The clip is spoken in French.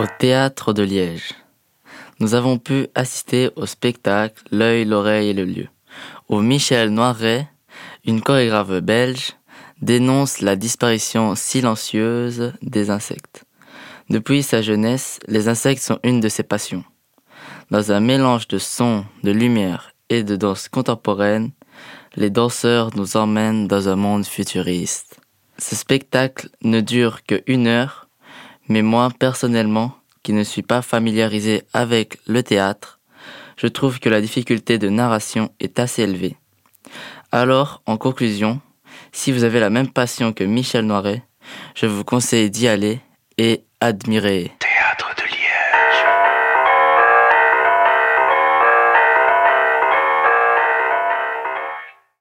Au théâtre de Liège, nous avons pu assister au spectacle L'œil, l'oreille et le lieu, où Michel Noiret, une chorégraphe belge, dénonce la disparition silencieuse des insectes. Depuis sa jeunesse, les insectes sont une de ses passions. Dans un mélange de sons, de lumière et de danse contemporaine, les danseurs nous emmènent dans un monde futuriste. Ce spectacle ne dure que une heure, mais moi personnellement, qui ne suis pas familiarisé avec le théâtre, je trouve que la difficulté de narration est assez élevée. Alors, en conclusion, si vous avez la même passion que Michel Noiret, je vous conseille d'y aller et admirer.